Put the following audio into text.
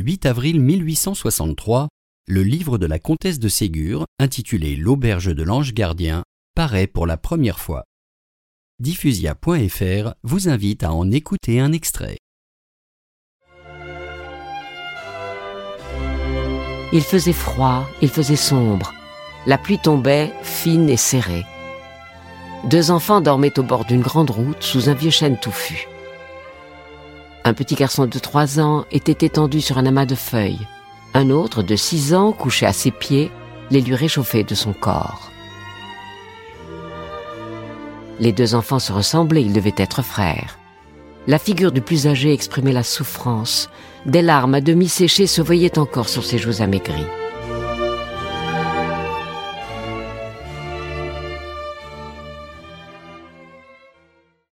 8 avril 1863, le livre de la comtesse de Ségur, intitulé L'auberge de l'ange gardien, paraît pour la première fois. Diffusia.fr vous invite à en écouter un extrait. Il faisait froid, il faisait sombre. La pluie tombait, fine et serrée. Deux enfants dormaient au bord d'une grande route sous un vieux chêne touffu. Un petit garçon de trois ans était étendu sur un amas de feuilles. Un autre, de six ans, couché à ses pieds, les lui réchauffait de son corps. Les deux enfants se ressemblaient, ils devaient être frères. La figure du plus âgé exprimait la souffrance. Des larmes à demi séchées se voyaient encore sur ses joues amaigries.